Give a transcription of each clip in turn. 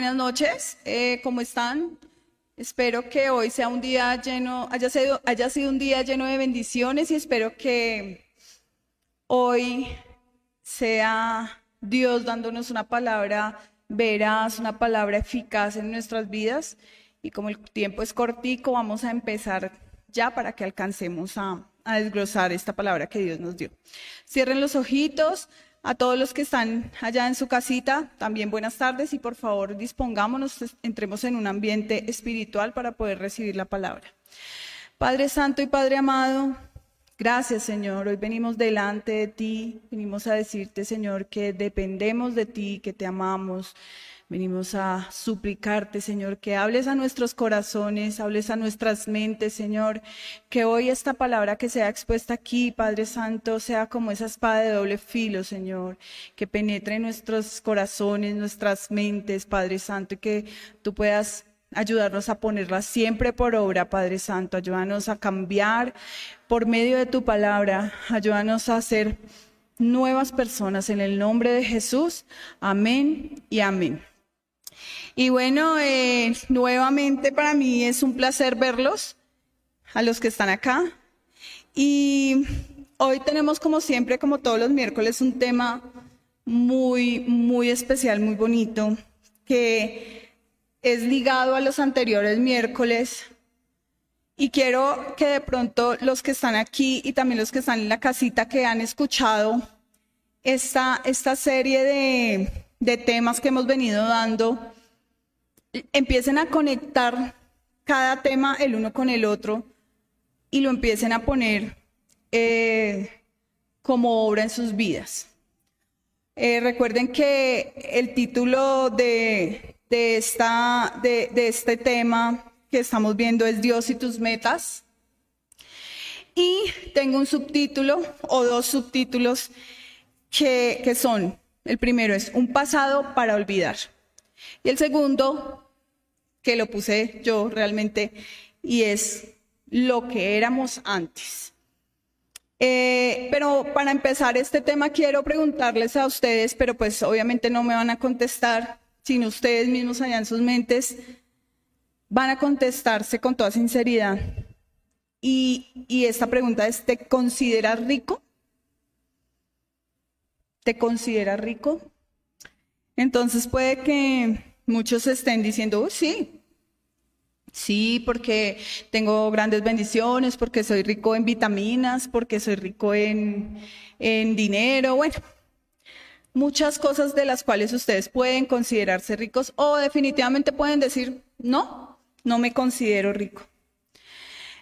Buenas noches, eh, ¿cómo están? Espero que hoy sea un día lleno, haya sido, haya sido un día lleno de bendiciones y espero que hoy sea Dios dándonos una palabra veraz, una palabra eficaz en nuestras vidas. Y como el tiempo es cortico, vamos a empezar ya para que alcancemos a, a desglosar esta palabra que Dios nos dio. Cierren los ojitos. A todos los que están allá en su casita, también buenas tardes y por favor dispongámonos, entremos en un ambiente espiritual para poder recibir la palabra. Padre Santo y Padre amado, gracias Señor. Hoy venimos delante de ti, venimos a decirte Señor que dependemos de ti, que te amamos, Venimos a suplicarte, Señor, que hables a nuestros corazones, hables a nuestras mentes, Señor, que hoy esta palabra que sea expuesta aquí, Padre Santo, sea como esa espada de doble filo, Señor, que penetre en nuestros corazones, nuestras mentes, Padre Santo, y que tú puedas ayudarnos a ponerla siempre por obra, Padre Santo, ayúdanos a cambiar por medio de tu palabra, ayúdanos a ser nuevas personas en el nombre de Jesús. Amén y amén. Y bueno, eh, nuevamente para mí es un placer verlos, a los que están acá. Y hoy tenemos como siempre, como todos los miércoles, un tema muy, muy especial, muy bonito, que es ligado a los anteriores miércoles. Y quiero que de pronto los que están aquí y también los que están en la casita que han escuchado esta, esta serie de, de temas que hemos venido dando, empiecen a conectar cada tema el uno con el otro y lo empiecen a poner eh, como obra en sus vidas. Eh, recuerden que el título de, esta, de, este tema que estamos viendo es Dios y tus metas. Y tengo un subtítulo o dos subtítulos que, que son, el primero es Un pasado para olvidar. Y el segundo, que lo puse yo realmente, y es lo que éramos antes. Eh, pero para empezar este tema quiero preguntarles a ustedes, pero pues obviamente no me van a contestar, sino ustedes mismos allá en sus mentes van a contestarse con toda sinceridad. Y, y esta pregunta es, ¿te consideras rico? ¿Te consideras rico? Entonces puede que muchos estén diciendo, sí, sí, porque tengo grandes bendiciones, porque soy rico en vitaminas, porque soy rico en, en dinero, bueno, muchas cosas de las cuales ustedes pueden considerarse ricos o definitivamente pueden decir, no, no me considero rico.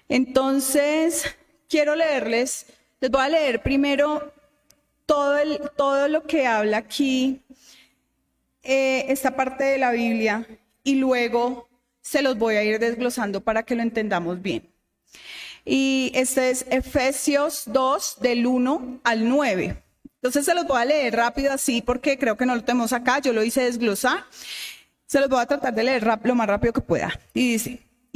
Entonces, quiero leerles, les voy a leer primero todo, el, todo lo que habla aquí eh, esta parte de la Biblia y luego se los voy a ir desglosando para que lo entendamos bien. Y este es Efesios 2 del 1 al 9. Entonces se los voy a leer rápido así porque creo que no lo tenemos acá, yo lo hice desglosar. Se los voy a tratar de leer lo más rápido que pueda. Y dice,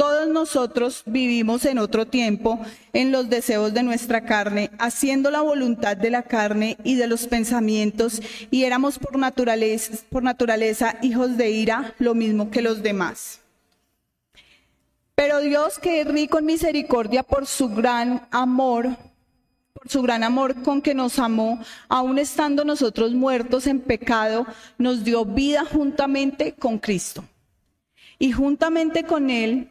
todos nosotros vivimos en otro tiempo en los deseos de nuestra carne, haciendo la voluntad de la carne y de los pensamientos, y éramos por naturaleza, hijos de ira, lo mismo que los demás. Pero Dios, que es rico en misericordia por su gran amor, por su gran amor con que nos amó, aun estando nosotros muertos en pecado, nos dio vida juntamente con Cristo. Y juntamente con Él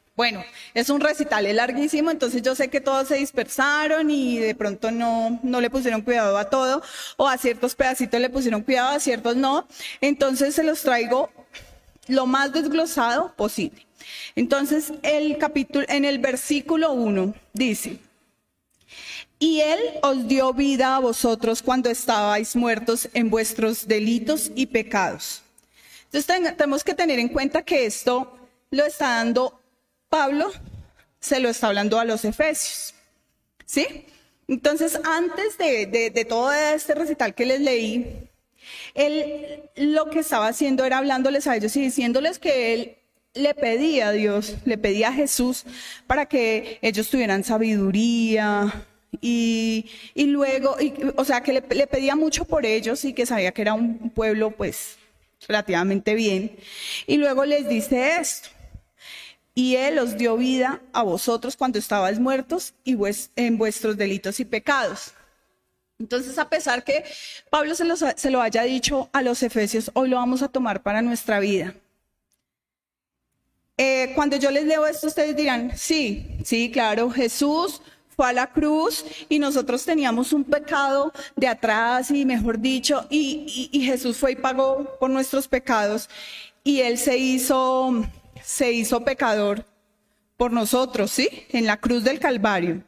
Bueno, es un recital es larguísimo, entonces yo sé que todos se dispersaron y de pronto no, no le pusieron cuidado a todo, o a ciertos pedacitos le pusieron cuidado, a ciertos no. Entonces se los traigo lo más desglosado posible. Entonces, el capítulo, en el versículo 1 dice, y Él os dio vida a vosotros cuando estabais muertos en vuestros delitos y pecados. Entonces tenemos que tener en cuenta que esto lo está dando Pablo, se lo está hablando a los efesios. ¿Sí? Entonces, antes de, de todo este recital que les leí, él lo que estaba haciendo era hablándoles a ellos y diciéndoles que él le pedía a Dios, le pedía a Jesús para que ellos tuvieran sabiduría y, luego, o sea, que le, le, pedía mucho por ellos y que sabía que era un pueblo pues relativamente bien. Y luego les dice esto. Y Él os dio vida a vosotros cuando estabais muertos y en vuestros delitos y pecados. Entonces, a pesar que Pablo se lo, haya dicho a los efesios, hoy lo vamos a tomar para nuestra vida. Eh, cuando yo les leo esto, ustedes dirán, sí, sí, claro, Jesús fue a la cruz y nosotros teníamos un pecado de atrás y mejor dicho, y, y Jesús fue y pagó por nuestros pecados y Él se hizo, se hizo pecador por nosotros, ¿sí? En la cruz del Calvario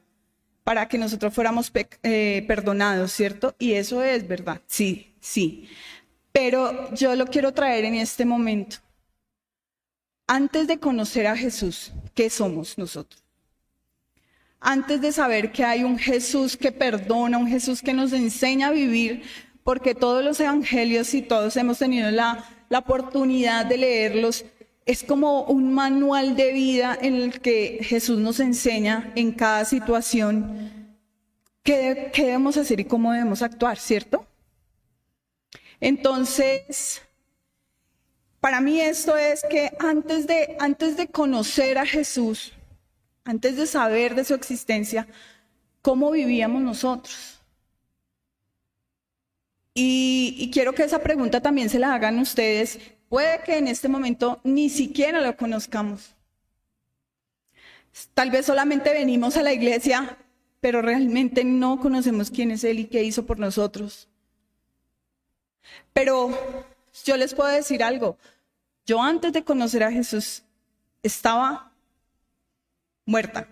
para que nosotros fuéramos eh, perdonados, ¿cierto? Y eso es verdad, sí, sí. Pero yo lo quiero traer en este momento. Antes de conocer a Jesús, ¿qué somos nosotros? Antes de saber que hay un Jesús que perdona, un Jesús que nos enseña a vivir, porque todos los evangelios y todos hemos tenido la, la oportunidad de leerlos, es como un manual de vida en el que Jesús nos enseña en cada situación qué, debemos hacer y cómo debemos actuar, ¿cierto? Entonces, para mí esto es que antes de, antes de conocer a Jesús, antes de saber de su existencia, ¿cómo vivíamos nosotros? Y, y, quiero que esa pregunta también se la hagan ustedes Puede que en este momento ni siquiera lo conozcamos. Tal vez solamente venimos a la iglesia, pero realmente no conocemos quién es Él y qué hizo por nosotros. Pero yo les puedo decir algo. Yo antes de conocer a Jesús estaba muerta.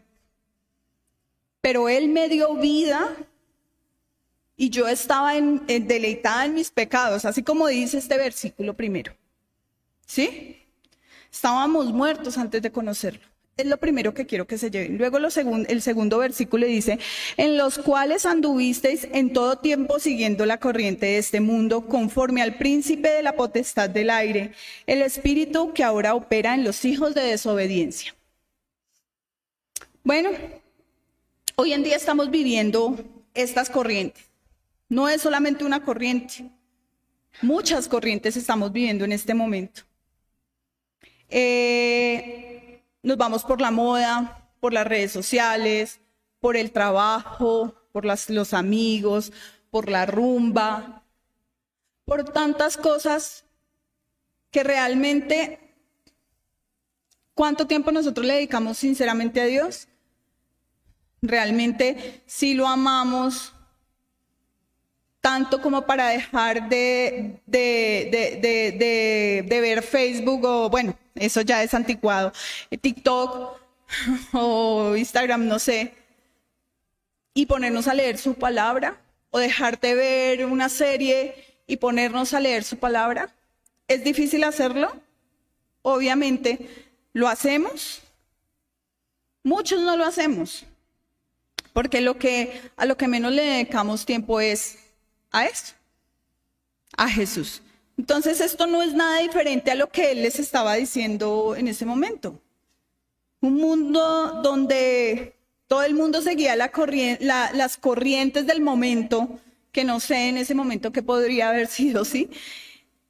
Pero Él me dio vida y yo estaba en, deleitada en mis pecados, así como dice este versículo primero. ¿Sí? Estábamos muertos antes de conocerlo. Es lo primero que quiero que se lleven. Luego el segundo versículo dice, en los cuales anduvisteis en todo tiempo siguiendo la corriente de este mundo, conforme al príncipe de la potestad del aire, el espíritu que ahora opera en los hijos de desobediencia. Bueno, hoy en día estamos viviendo estas corrientes. No es solamente una corriente, muchas corrientes estamos viviendo en este momento. Eh, nos vamos por la moda, por las redes sociales, por el trabajo, por los amigos, por la rumba, por tantas cosas que realmente, ¿cuánto tiempo nosotros le dedicamos sinceramente a Dios? Realmente, si lo amamos, tanto como para dejar de, de, ver Facebook o, bueno, eso ya es anticuado, TikTok o Instagram, no sé, y ponernos a leer su palabra o dejar de ver una serie y ponernos a leer su palabra. ¿Es difícil hacerlo? Obviamente, ¿lo hacemos? Muchos no lo hacemos, porque lo que, a lo que menos le dedicamos tiempo es a esto, a Jesús. Entonces esto no es nada diferente a lo que él les estaba diciendo en ese momento. Un mundo donde todo el mundo seguía la las corrientes del momento, que no sé en ese momento qué podría haber sido, ¿sí?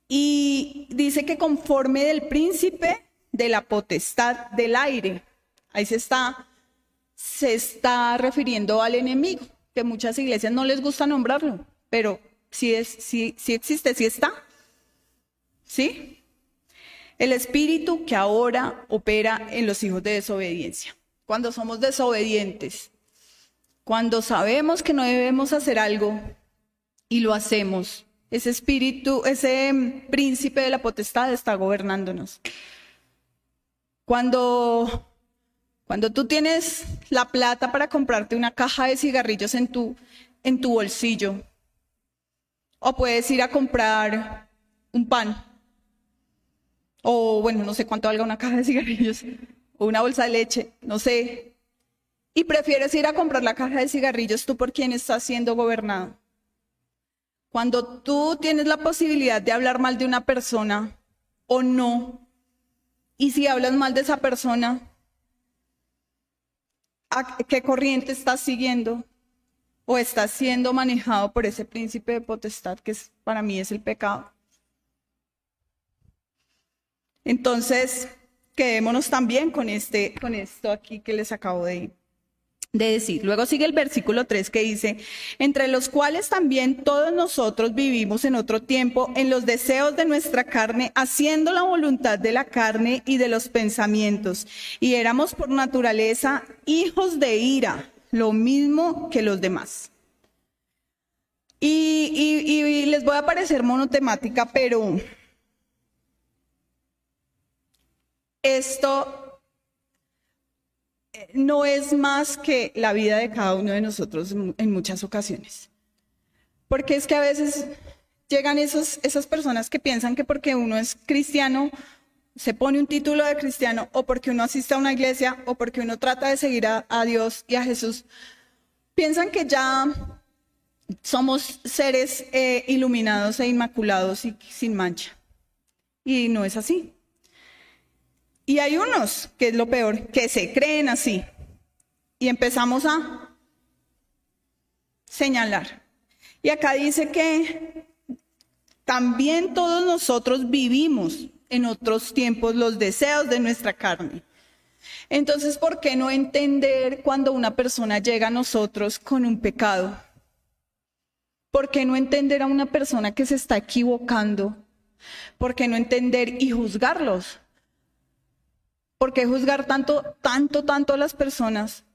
Y dice que conforme del príncipe de la potestad del aire, ahí se está, se está refiriendo al enemigo, que muchas iglesias no les gusta nombrarlo, pero si, es, si, si existe, si está. ¿Sí? El espíritu que ahora opera en los hijos de desobediencia. Cuando somos desobedientes, cuando sabemos que no debemos hacer algo y lo hacemos, ese espíritu, ese príncipe de la potestad está gobernándonos. Cuando, cuando tú tienes la plata para comprarte una caja de cigarrillos en tu, en tu bolsillo, o puedes ir a comprar un pan, o bueno, no sé cuánto valga una caja de cigarrillos, o una bolsa de leche, no sé, y prefieres ir a comprar la caja de cigarrillos, ¿tú por quién estás siendo gobernado? Cuando tú tienes la posibilidad de hablar mal de una persona o no, y si hablas mal de esa persona, ¿a qué corriente estás siguiendo? ¿O estás siendo manejado por ese príncipe de potestad que para mí es el pecado? Entonces, quedémonos también con, este, con esto aquí que les acabo de, de decir. Luego sigue el versículo 3 que dice, entre los cuales también todos nosotros vivimos en otro tiempo en los deseos de nuestra carne, haciendo la voluntad de la carne y de los pensamientos. Y éramos por naturaleza hijos de ira, lo mismo que los demás. Y, y les voy a parecer monotemática, pero esto no es más que la vida de cada uno de nosotros en muchas ocasiones. Porque es que a veces llegan esos, esas personas que piensan que porque uno es cristiano, se pone un título de cristiano, o porque uno asiste a una iglesia, o porque uno trata de seguir a, Dios y a Jesús, piensan que ya somos seres eh, iluminados e inmaculados y sin mancha. Y no es así. Y hay unos, que es lo peor, que se creen así. Y empezamos a señalar. Y acá dice que también todos nosotros vivimos en otros tiempos los deseos de nuestra carne. Entonces, ¿por qué no entender cuando una persona llega a nosotros con un pecado? ¿Por qué no entender a una persona que se está equivocando? ¿Por qué no entender y juzgarlos? ¿Por qué juzgar tanto, tanto, tanto a las personas?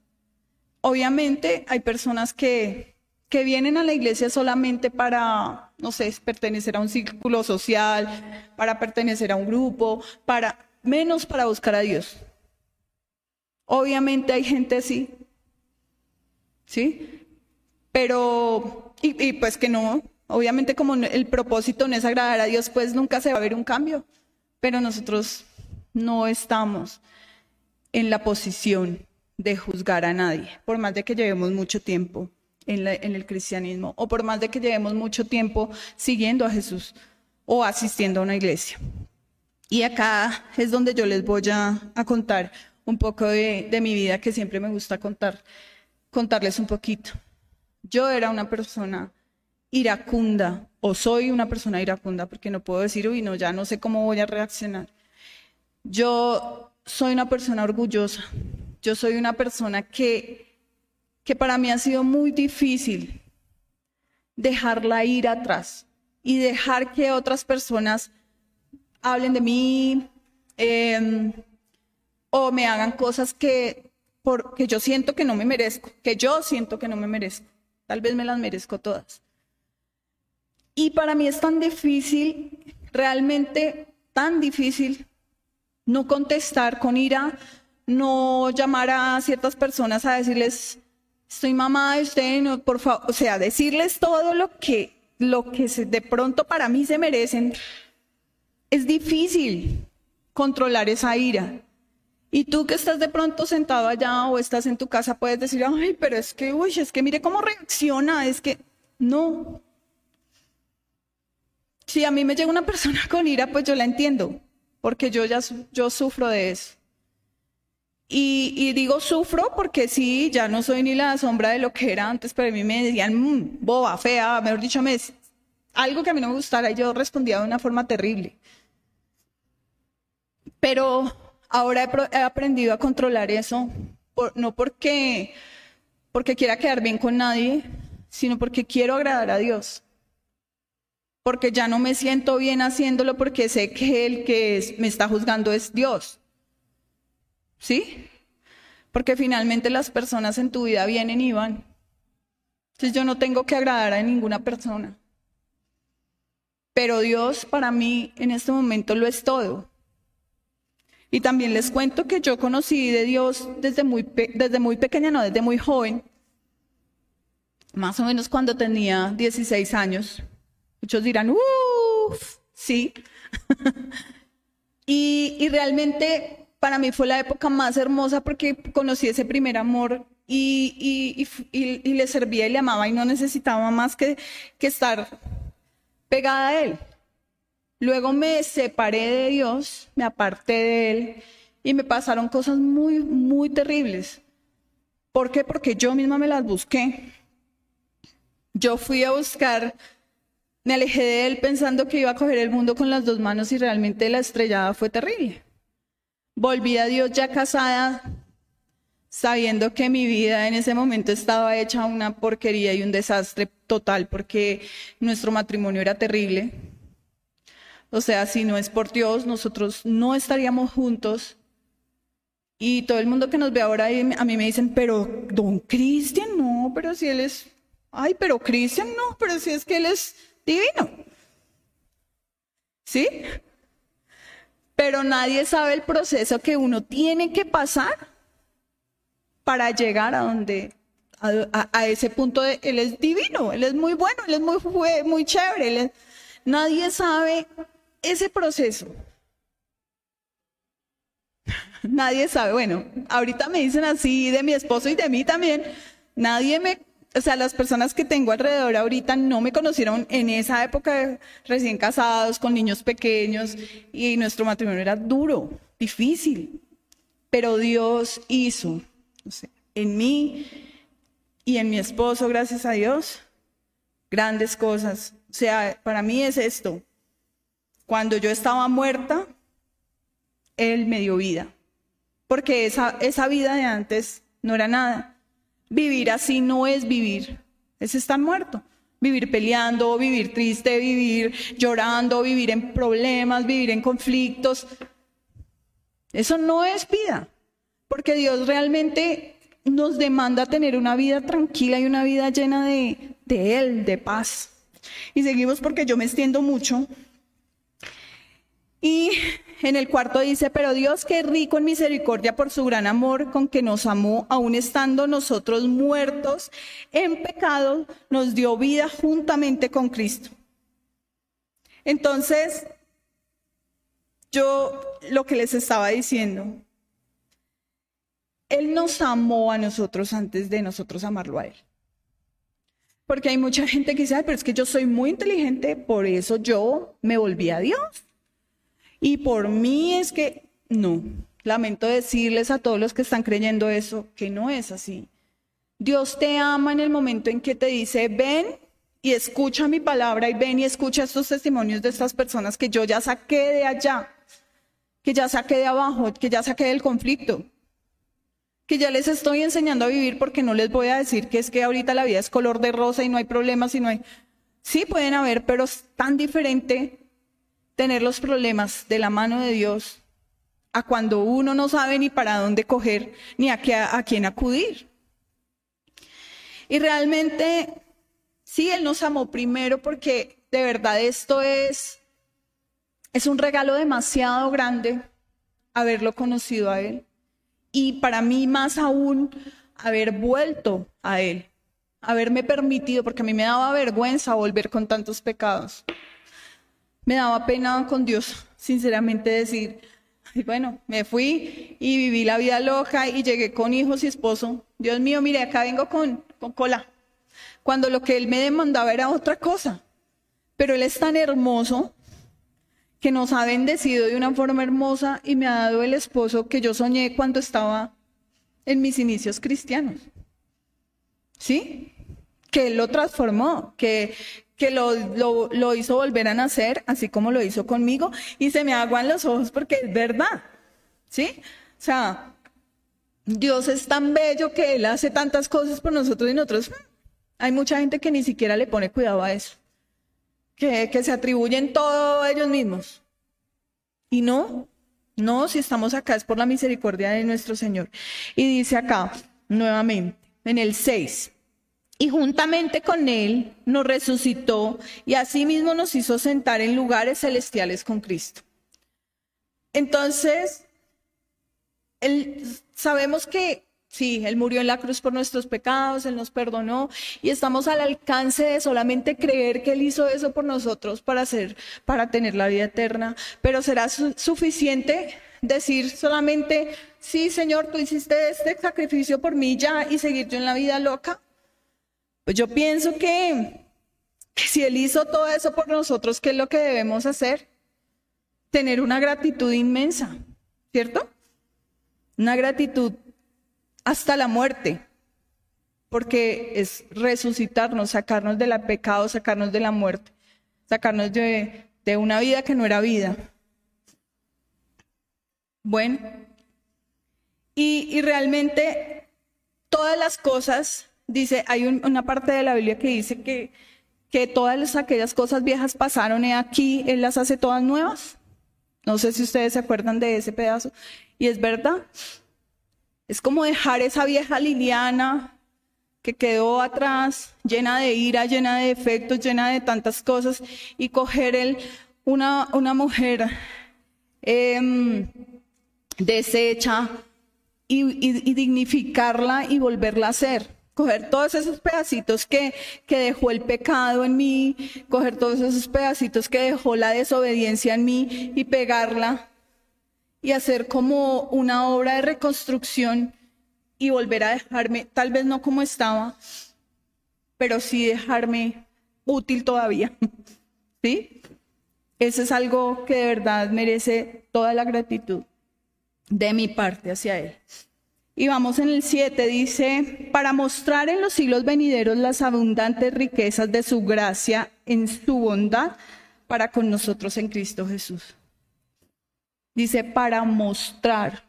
Obviamente hay personas que, que vienen a la iglesia solamente para, no sé, pertenecer a un círculo social, para pertenecer a un grupo, para menos para buscar a Dios. Obviamente hay gente así, ¿sí? Pero, y, y, pues que no, obviamente como el propósito no es agradar a Dios, pues nunca se va a ver un cambio. Pero nosotros no estamos en la posición de juzgar a nadie, por más de que llevemos mucho tiempo en, el cristianismo o por más de que llevemos mucho tiempo siguiendo a Jesús o asistiendo a una iglesia. Y acá es donde yo les voy a, contar un poco de, de, mi vida que siempre me gusta contar, contarles un poquito. Yo era una persona iracunda o soy una persona iracunda porque no puedo decir, uy, no, ya no sé cómo voy a reaccionar. Yo soy una persona orgullosa. Yo soy una persona que, que para mí ha sido muy difícil dejar la ira atrás y dejar que otras personas hablen de mí em, o me hagan cosas que, porque yo siento que no me merezco, que yo siento que no me merezco. Tal vez me las merezco todas. Y para mí es tan difícil, realmente tan difícil no contestar con ira, no llamar a ciertas personas a decirles, estoy mamá de usted, no, por favor, o sea, decirles todo lo que, lo que de pronto para mí se merecen. Es difícil controlar esa ira. Y tú que estás de pronto sentado allá o estás en tu casa puedes decir, ay, pero es que, uy, es que mire cómo reacciona, es que no. Si a mí me llega una persona con ira, pues yo la entiendo porque yo ya yo sufro de eso. Y, digo sufro porque sí, ya no soy ni la sombra de lo que era antes, pero a mí me decían mm, boba, fea, mejor dicho, me, algo que a mí no me gustara y yo respondía de una forma terrible. Pero ahora he, aprendido a controlar eso, no porque, porque quiera quedar bien con nadie, sino porque quiero agradar a Dios. Porque ya no me siento bien haciéndolo porque sé que el que me está juzgando es Dios. ¿Sí? Porque finalmente las personas en tu vida vienen y van. Entonces yo no tengo que agradar a ninguna persona. Pero Dios para mí en este momento lo es todo. Y también les cuento que yo conocí de Dios desde muy, desde muy pequeña, no, desde muy joven, más o menos cuando tenía 16 años. Muchos dirán, uff, sí. y, realmente para mí fue la época más hermosa porque conocí ese primer amor y, y, le servía y le amaba y no necesitaba más que, que estar pegada a él. Luego me separé de Dios, me aparté de Él y me pasaron cosas muy, muy terribles. ¿Por qué? Porque yo misma me las busqué. Yo fui a buscar me alejé de él pensando que iba a coger el mundo con las dos manos y realmente la estrellada fue terrible. Volví a Dios ya casada, sabiendo que mi vida en ese momento estaba hecha una porquería y un desastre total porque nuestro matrimonio era terrible. O sea, si no es por Dios, nosotros no estaríamos juntos. Y todo el mundo que nos ve ahora a mí me dicen, pero don Cristian, no, pero si él es, ay, pero Cristian, no, pero si es que él es divino. ¿Sí? Pero nadie sabe el proceso que uno tiene que pasar para llegar a donde, a, ese punto de, él es divino, él es muy bueno, él es muy, muy chévere. nadie sabe ese proceso. Nadie sabe, bueno, ahorita me dicen así de mi esposo y de mí también, nadie me o sea, las personas que tengo alrededor ahorita no me conocieron en esa época recién casados, con niños pequeños, y nuestro matrimonio era duro, difícil. Pero Dios hizo en mí y en mi esposo, gracias a Dios, grandes cosas. O sea, para mí es esto. Cuando yo estaba muerta, Él me dio vida. Porque esa, esa vida de antes no era nada. Vivir así no es vivir, es estar muerto. Vivir peleando, vivir triste, vivir llorando, vivir en problemas, vivir en conflictos. Eso no es vida, porque Dios realmente nos demanda tener una vida tranquila y una vida llena de, de Él, de paz. Y seguimos porque yo me extiendo mucho. Y en el cuarto dice, pero Dios que rico en misericordia por su gran amor con que nos amó, aun estando nosotros muertos en pecado, nos dio vida juntamente con Cristo. Entonces, yo lo que les estaba diciendo, Él nos amó a nosotros antes de nosotros amarlo a Él. Porque hay mucha gente que dice, pero es que yo soy muy inteligente, por eso yo me volví a Dios. Y por mí es que no. Lamento decirles a todos los que están creyendo eso que no es así. Dios te ama en el momento en que te dice, ven y escucha mi palabra y ven y escucha estos testimonios de estas personas que yo ya saqué de allá, que ya saqué de abajo, que ya saqué del conflicto, que ya les estoy enseñando a vivir porque no les voy a decir que es que ahorita la vida es color de rosa y no hay problemas y no hay... Sí pueden haber, pero es tan diferente tener los problemas de la mano de Dios a cuando uno no sabe ni para dónde coger ni a, qué, a, quién acudir. Y realmente, sí, Él nos amó primero porque de verdad esto es, es un regalo demasiado grande haberlo conocido a Él. Y para mí más aún, haber vuelto a Él, haberme permitido, porque a mí me daba vergüenza volver con tantos pecados me daba pena con Dios, sinceramente decir, bueno, me fui y viví la vida loca y llegué con hijos y esposo. Dios mío, mire, acá vengo con, con cola. Cuando lo que Él me demandaba era otra cosa. Pero Él es tan hermoso que nos ha bendecido de una forma hermosa y me ha dado el esposo que yo soñé cuando estaba en mis inicios cristianos. ¿Sí? Que Él lo transformó, que, que lo, lo, hizo volver a nacer, así como lo hizo conmigo, y se me aguan los ojos porque es verdad. ¿Sí? O sea, Dios es tan bello que Él hace tantas cosas por nosotros y nosotros. Hay mucha gente que ni siquiera le pone cuidado a eso. que, que se atribuyen todo ellos mismos. Y no, no, si estamos acá es por la misericordia de nuestro Señor. Y dice acá, nuevamente, en el 6, y juntamente con Él nos resucitó y asimismo nos hizo sentar en lugares celestiales con Cristo. Entonces, sabemos que sí, Él murió en la cruz por nuestros pecados, Él nos perdonó y estamos al alcance de solamente creer que Él hizo eso por nosotros para, hacer, para tener la vida eterna. Pero será suficiente decir solamente, sí, Señor, tú hiciste este sacrificio por mí ya y seguir yo en la vida loca. Pues yo pienso que, si Él hizo todo eso por nosotros, ¿qué es lo que debemos hacer? Tener una gratitud inmensa, ¿cierto? Una gratitud hasta la muerte, porque es resucitarnos, sacarnos del pecado, sacarnos de la muerte, sacarnos de, una vida que no era vida. Bueno, y realmente todas las cosas dice, hay una parte de la Biblia que dice que, que todas aquellas cosas viejas pasaron y aquí Él las hace todas nuevas. No sé si ustedes se acuerdan de ese pedazo. Y es verdad. Es como dejar esa vieja Liliana que quedó atrás, llena de ira, llena de defectos, llena de tantas cosas, y coger él una, una mujer eh, y dignificarla y volverla a ser coger todos esos pedacitos que, que dejó el pecado en mí, coger todos esos pedacitos que dejó la desobediencia en mí y pegarla y hacer como una obra de reconstrucción y volver a dejarme, tal vez no como estaba, pero sí dejarme útil todavía. ¿Sí? Eso es algo que de verdad merece toda la gratitud de mi parte hacia Él. Y vamos en el 7, dice, para mostrar en los siglos venideros las abundantes riquezas de su gracia en su bondad para con nosotros en Cristo Jesús. Dice, para mostrar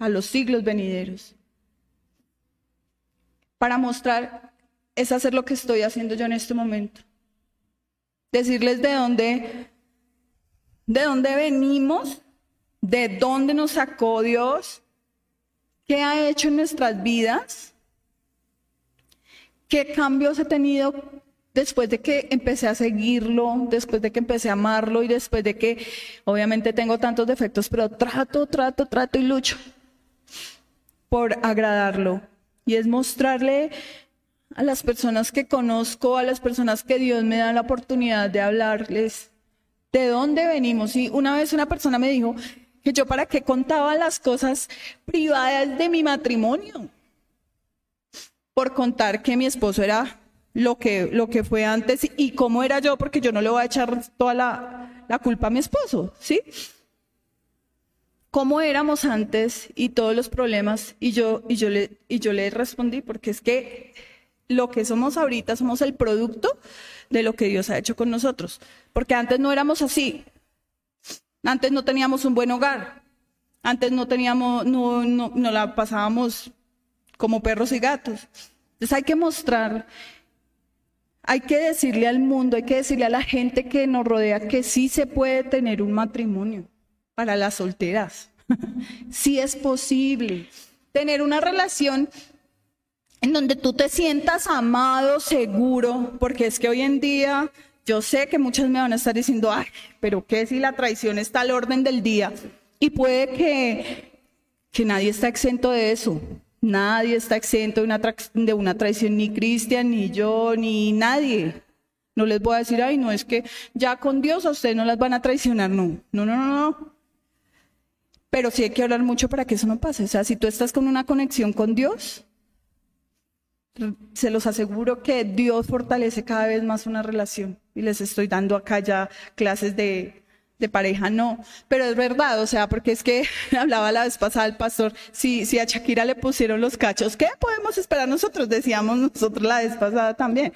a los siglos venideros. Para mostrar es hacer lo que estoy haciendo yo en este momento. Decirles de dónde, de dónde venimos, de dónde nos sacó Dios ¿Qué ha hecho en nuestras vidas? ¿Qué cambios he tenido después de que empecé a seguirlo, después de que empecé a amarlo y después de que obviamente tengo tantos defectos, pero trato, trato, trato y lucho por agradarlo? Y es mostrarle a las personas que conozco, a las personas que Dios me da la oportunidad de hablarles de dónde venimos. Y una vez una persona me dijo, que yo para qué contaba las cosas privadas de mi matrimonio. Por contar que mi esposo era lo que, lo que fue antes y cómo era yo, porque yo no le voy a echar toda la, la culpa a mi esposo, ¿sí? cómo éramos antes y todos los problemas y yo y yo le y yo le respondí porque es que lo que somos ahorita somos el producto de lo que Dios ha hecho con nosotros, porque antes no éramos así. Antes no teníamos un buen hogar. Antes no teníamos, no, no, no la pasábamos como perros y gatos. Entonces hay que mostrar, hay que decirle al mundo, hay que decirle a la gente que nos rodea que sí se puede tener un matrimonio para las solteras. sí es posible tener una relación en donde tú te sientas amado, seguro, porque es que hoy en día yo sé que muchos me van a estar diciendo, ay, pero ¿qué si la traición está al orden del día? Y puede que, que nadie está exento de eso. Nadie está exento de una, de una traición, ni Cristian, ni yo, ni nadie. No les voy a decir, ay, no, es que ya con Dios a ustedes no las van a traicionar, no. No, no, no, no. Pero sí hay que hablar mucho para que eso no pase. O sea, si tú estás con una conexión con Dios, se los aseguro que Dios fortalece cada vez más una relación. Y les estoy dando acá ya clases de, de pareja, no. Pero es verdad, o sea, porque es que hablaba la vez pasada el pastor, si, si a Shakira le pusieron los cachos, ¿qué podemos esperar nosotros? Decíamos nosotros la vez pasada también.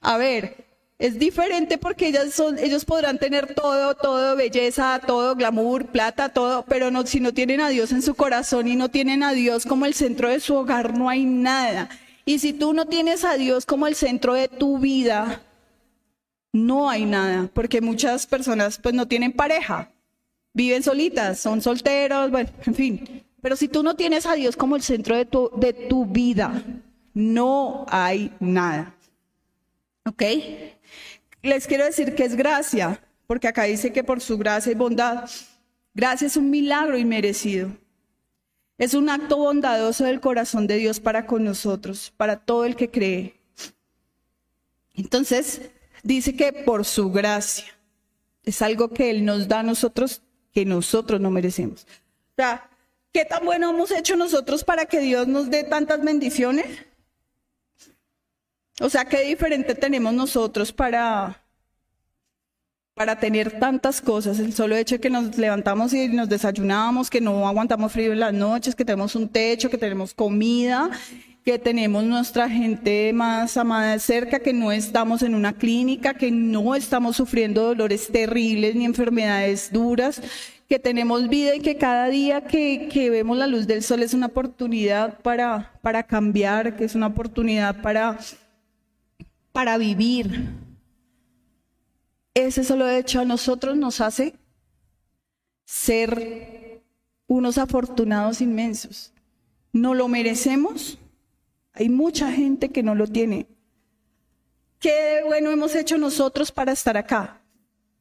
A ver, es diferente porque ellas son, ellos podrán tener todo, todo, belleza, todo, glamour, plata, todo, pero no, si no tienen a Dios en su corazón y no tienen a Dios como el centro de su hogar, no hay nada. Y si tú no tienes a Dios como el centro de tu vida, no hay nada, porque muchas personas pues no tienen pareja, viven solitas, son solteros, bueno, en fin. Pero si tú no tienes a Dios como el centro de tu, de tu vida, no hay nada. ¿Ok? Les quiero decir que es gracia, porque acá dice que por su gracia y bondad, gracia es un milagro inmerecido. Es un acto bondadoso del corazón de Dios para con nosotros, para todo el que cree. Entonces, dice que por su gracia es algo que Él nos da a nosotros que nosotros no merecemos. O sea, ¿qué tan bueno hemos hecho nosotros para que Dios nos dé tantas bendiciones? O sea, qué diferente tenemos nosotros para, para tener tantas cosas. El solo hecho de que nos levantamos y nos desayunamos, que no aguantamos frío en las noches, que tenemos un techo, que tenemos comida, que tenemos nuestra gente más amada cerca, que no estamos en una clínica, que no estamos sufriendo dolores terribles ni enfermedades duras, que tenemos vida y que cada día que, que vemos la luz del sol es una oportunidad para, para cambiar, que es una oportunidad para, para vivir. Ese solo hecho a nosotros nos hace ser unos afortunados inmensos. No lo merecemos. Hay mucha gente que no lo tiene. ¿Qué bueno hemos hecho nosotros para estar acá?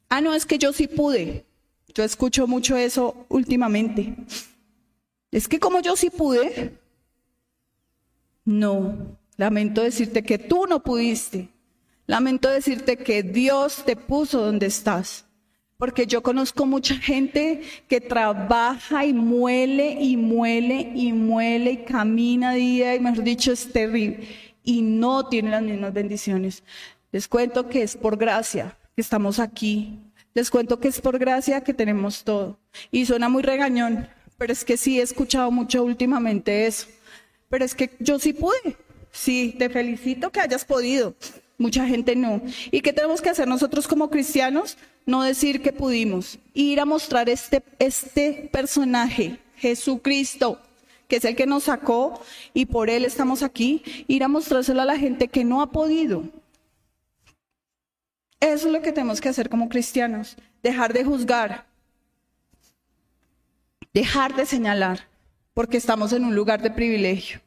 Ah, no, es que yo sí pude. Yo escucho mucho eso últimamente. Es que como yo sí pude, no, lamento decirte que tú no pudiste. Lamento decirte que Dios te puso donde estás. Porque yo conozco mucha gente que trabaja y muele y muele y muele y camina día y mejor dicho es terrible y no tiene las mismas bendiciones. Les cuento que es por gracia que estamos aquí. Les cuento que es por gracia que tenemos todo. Y suena muy regañón, pero es que sí he escuchado mucho últimamente eso. Pero es que yo sí pude. Sí, te felicito que hayas podido. Mucha gente no. ¿Y qué tenemos que hacer nosotros como cristianos? No decir que pudimos. Ir a mostrar este, este personaje, Jesucristo, que es el que nos sacó y por él estamos aquí. Ir a mostrárselo a la gente que no ha podido. Eso es lo que tenemos que hacer como cristianos. Dejar de juzgar. Dejar de señalar. Porque estamos en un lugar de privilegio.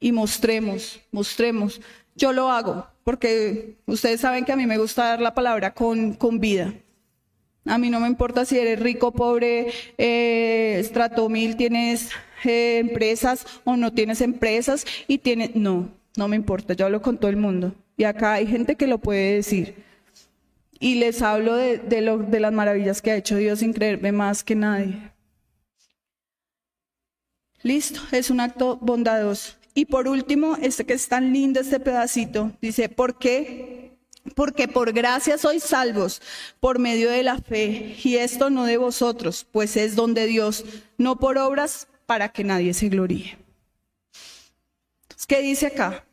Y mostremos, mostremos. Yo lo hago porque ustedes saben que a mí me gusta dar la palabra con, con vida. A mí no me importa si eres rico, pobre, eh, estrato mil, tienes eh, empresas o no tienes empresas y tienes... No, no me importa, yo hablo con todo el mundo. Y acá hay gente que lo puede decir. Y les hablo de, de, lo, de las maravillas que ha hecho Dios sin creerme más que nadie. Listo, es un acto bondadoso. Y por último, este que es tan lindo este pedacito, dice, ¿por qué? Porque por gracia sois salvos por medio de la fe, y esto no de vosotros, pues es don de Dios, no por obras para que nadie se gloríe. ¿Qué dice acá?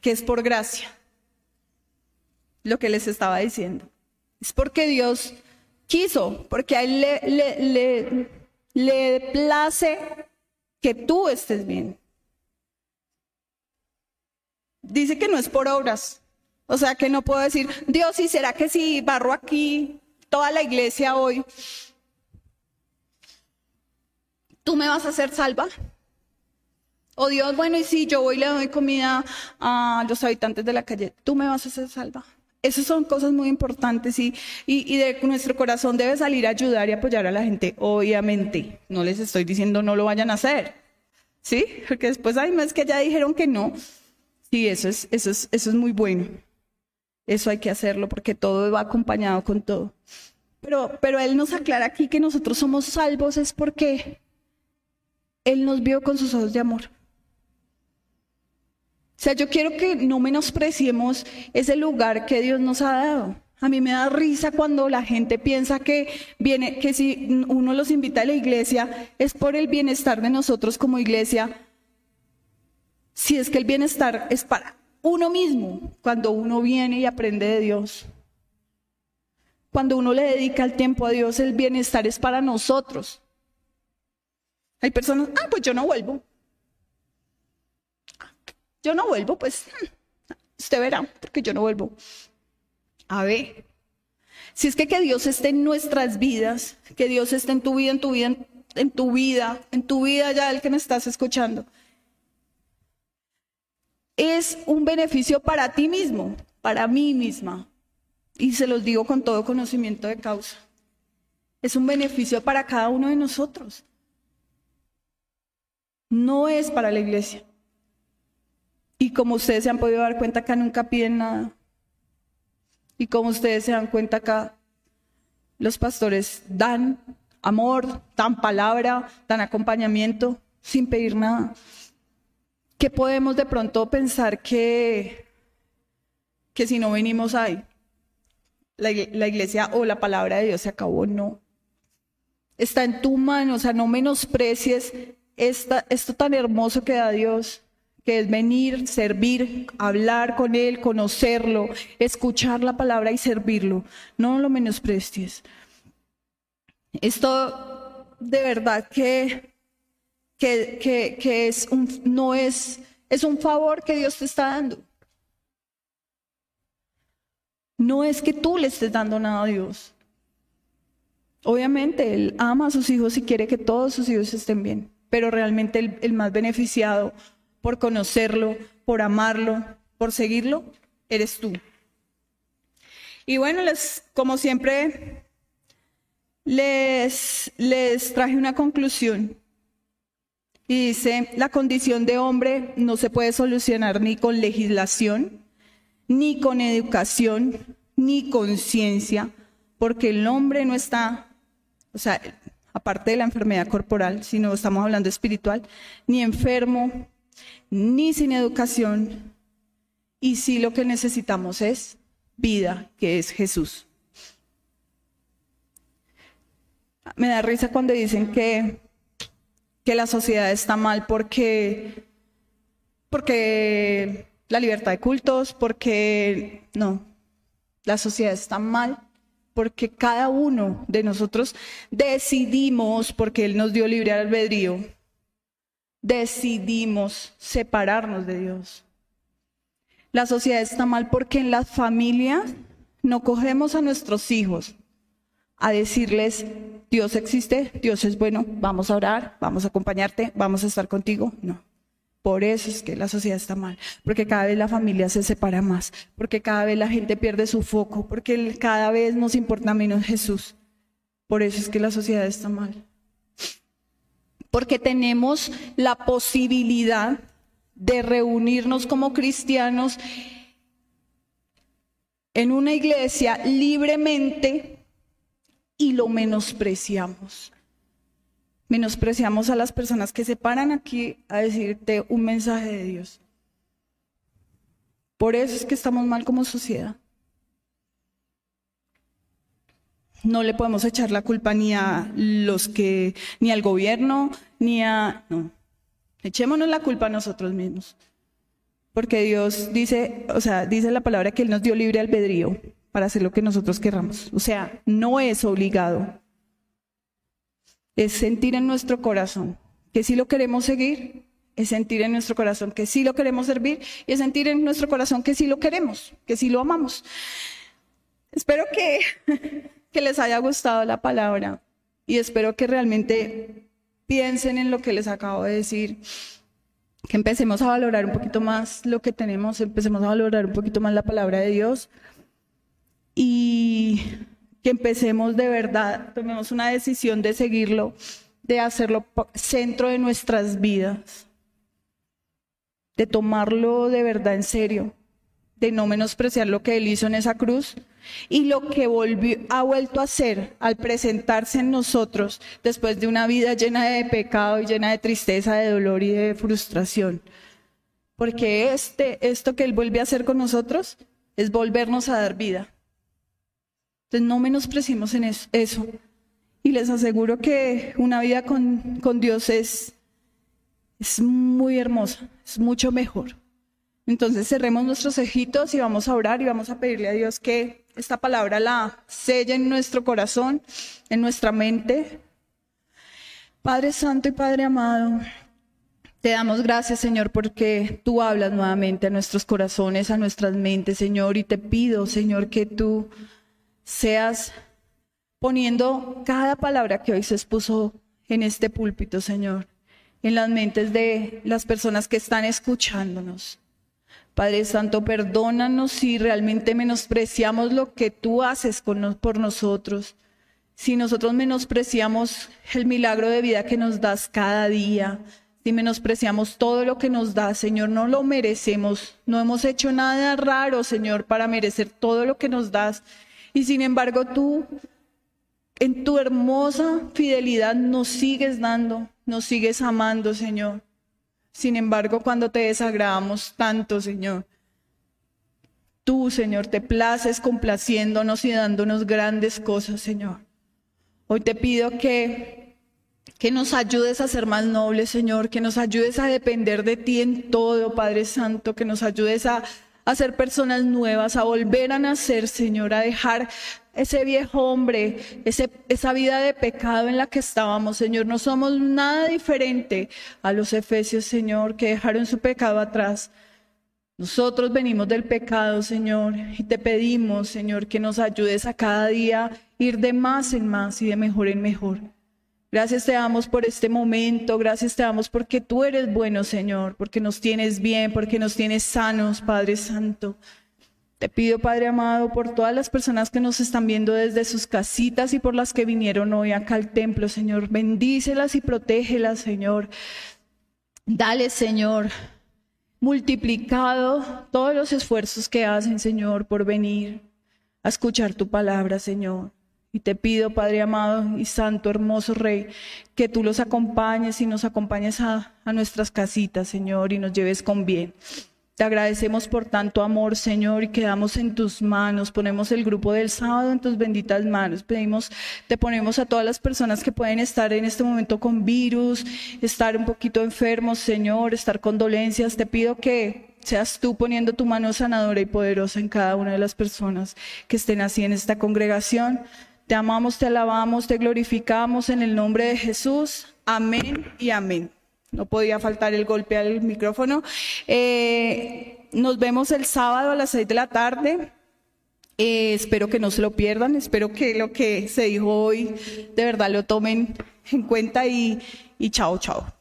Que es por gracia. Lo que les estaba diciendo. Es porque Dios quiso, porque a Él le, place que tú estés bien dice que no es por obras. O sea que no puedo decir, Dios, ¿y será que si barro aquí toda la iglesia hoy, tú me vas a hacer salva? O Dios, bueno, y si yo voy y le doy comida a los habitantes de la calle, tú me vas a hacer salva. Esas son cosas muy importantes y, y, y, de nuestro corazón debe salir a ayudar y apoyar a la gente, obviamente. No les estoy diciendo no lo vayan a hacer, ¿sí? Porque después, hay más que ya dijeron que no. Sí, eso es, eso es, eso es muy bueno. Eso hay que hacerlo porque todo va acompañado con todo. Pero, pero Él nos aclara aquí que nosotros somos salvos es porque Él nos vio con sus ojos de amor. O sea, yo quiero que no menospreciemos ese lugar que Dios nos ha dado. A mí me da risa cuando la gente piensa que viene, que si uno los invita a la iglesia es por el bienestar de nosotros como iglesia, si es que el bienestar es para uno mismo, cuando uno viene y aprende de Dios. Cuando uno le dedica el tiempo a Dios, el bienestar es para nosotros. Hay personas, ah, pues yo no vuelvo. Yo no vuelvo, pues hmm, usted verá, porque yo no vuelvo. A ver, si es que que Dios esté en nuestras vidas, que Dios esté en tu vida, en tu vida, en, tu vida, en tu vida ya el que me estás escuchando, es un beneficio para ti mismo, para mí misma. Y se los digo con todo conocimiento de causa. Es un beneficio para cada uno de nosotros. No es para la iglesia. Y como ustedes se han podido dar cuenta, acá nunca piden nada. Y como ustedes se dan cuenta acá, los pastores dan amor, dan palabra, dan acompañamiento sin pedir nada. ¿Qué podemos de pronto pensar que, que si no venimos ahí, la, la iglesia o la palabra de Dios se acabó? No. Está en tu mano, o sea, no menosprecies esta, esto tan hermoso que da Dios que es venir, servir, hablar con Él, conocerlo, escuchar la palabra y servirlo. No lo menosprecies. Esto de verdad que, que, que, es un, no es, es un favor que Dios te está dando. No es que tú le estés dando nada a Dios. Obviamente Él ama a sus hijos y quiere que todos sus hijos estén bien, pero realmente el, el más beneficiado por conocerlo, por amarlo, por seguirlo, eres tú. Y bueno, les, como siempre, les, les traje una conclusión. Y dice, la condición de hombre no se puede solucionar ni con legislación, ni con educación, ni con ciencia, porque el hombre no está, o sea, aparte de la enfermedad corporal, sino estamos hablando espiritual, ni enfermo, ni sin educación, y sí lo que necesitamos es vida, que es Jesús. Me da risa cuando dicen que, que la sociedad está mal porque, porque la libertad de cultos, porque no, la sociedad está mal porque cada uno de nosotros decidimos, porque Él nos dio libre albedrío, decidimos separarnos de Dios. La sociedad está mal porque en las familias no cogemos a nuestros hijos a decirles, Dios existe, Dios es bueno, vamos a orar, vamos a acompañarte, vamos a estar contigo. No. Por eso es que la sociedad está mal, porque cada vez la familia se separa más, porque cada vez la gente pierde su foco, porque cada vez nos importa menos Jesús. Por eso es que la sociedad está mal porque tenemos la posibilidad de reunirnos como cristianos en una iglesia libremente y lo menospreciamos. Menospreciamos a las personas que se paran aquí a decirte un mensaje de Dios. Por eso es que estamos mal como sociedad. no le podemos echar la culpa ni a los que, ni al gobierno, ni a, no, echémonos la culpa a nosotros mismos. Porque Dios dice, o sea, dice la palabra que Él nos dio libre albedrío para hacer lo que nosotros querramos. O sea, no es obligado. Es sentir en nuestro corazón que sí lo queremos seguir, es sentir en nuestro corazón que sí lo queremos servir y es sentir en nuestro corazón que sí lo queremos, que sí lo amamos. Espero que que les haya gustado la palabra y espero que realmente piensen en lo que les acabo de decir, que empecemos a valorar un poquito más lo que tenemos, empecemos a valorar un poquito más la palabra de Dios y que empecemos de verdad, tomemos una decisión de seguirlo, de hacerlo centro de nuestras vidas, de tomarlo de verdad en serio, de no menospreciar lo que Él hizo en esa cruz y lo que volvió, ha vuelto a hacer al presentarse en nosotros después de una vida llena de pecado y llena de tristeza, de dolor y de frustración. Porque este, esto que Él vuelve a hacer con nosotros es volvernos a dar vida. Entonces no menospreciemos en eso. Y les aseguro que una vida con, con Dios es, es muy hermosa, es mucho mejor. Entonces cerremos nuestros ojitos y vamos a orar y vamos a pedirle a Dios que esta palabra la selle en nuestro corazón, en nuestra mente. Padre Santo y Padre amado, Te damos gracias, Señor, porque tú hablas nuevamente a nuestros corazones, a nuestras mentes, Señor, y te pido, Señor, que tú seas poniendo cada palabra que hoy se expuso en este púlpito, Señor, en las mentes de las personas que están escuchándonos. Padre Santo, perdónanos si realmente menospreciamos lo que tú haces por nosotros, si nosotros menospreciamos el milagro de vida que nos das cada día, si menospreciamos todo lo que nos das, Señor, no lo merecemos, no hemos hecho nada raro, Señor, para merecer todo lo que nos das. Y sin embargo, tú, en tu hermosa fidelidad, nos sigues dando, nos sigues amando, Señor. Sin embargo, cuando te desagradamos tanto, Señor, tú, Señor, te places complaciéndonos y dándonos grandes cosas, Señor. Hoy te pido que, que nos ayudes a ser más nobles, Señor, que nos ayudes a depender de ti en todo, Padre Santo, que nos ayudes a, a ser personas nuevas, a volver a nacer, Señor, a dejar ese viejo hombre, ese, esa vida de pecado en la que estábamos, Señor. No somos nada diferente a los efesios, Señor, que dejaron su pecado atrás. Nosotros venimos del pecado, Señor, y te pedimos, Señor, que nos ayudes a cada día ir de más en más y de mejor en mejor. Gracias te damos por este momento, gracias te damos porque tú eres bueno, Señor, porque nos tienes bien, porque nos tienes sanos, Padre Santo. Te pido, Padre amado, por todas las personas que nos están viendo desde sus casitas y por las que vinieron hoy acá al templo, Señor. Bendícelas y protégelas, Señor. Dale, Señor, multiplicado todos los esfuerzos que hacen, Señor, por venir a escuchar tu palabra, Señor. Y te pido, Padre amado y santo, hermoso Rey, que tú los acompañes y nos acompañes a, a nuestras casitas, Señor, y nos lleves con bien. Te agradecemos por tanto amor, Señor, y quedamos en tus manos. Ponemos el grupo del sábado en tus benditas manos. Pedimos, te ponemos a todas las personas que pueden estar en este momento con virus, estar un poquito enfermos, Señor, estar con dolencias. Te pido que seas tú poniendo tu mano sanadora y poderosa en cada una de las personas que estén así en esta congregación. Te amamos, te alabamos, te glorificamos en el nombre de Jesús. Amén y amén no podía faltar el golpe al micrófono. Eh, nos vemos el sábado a las seis de la tarde. Eh, espero que no se lo pierdan, espero que lo que se dijo hoy de verdad lo tomen en cuenta y, y chao, chao.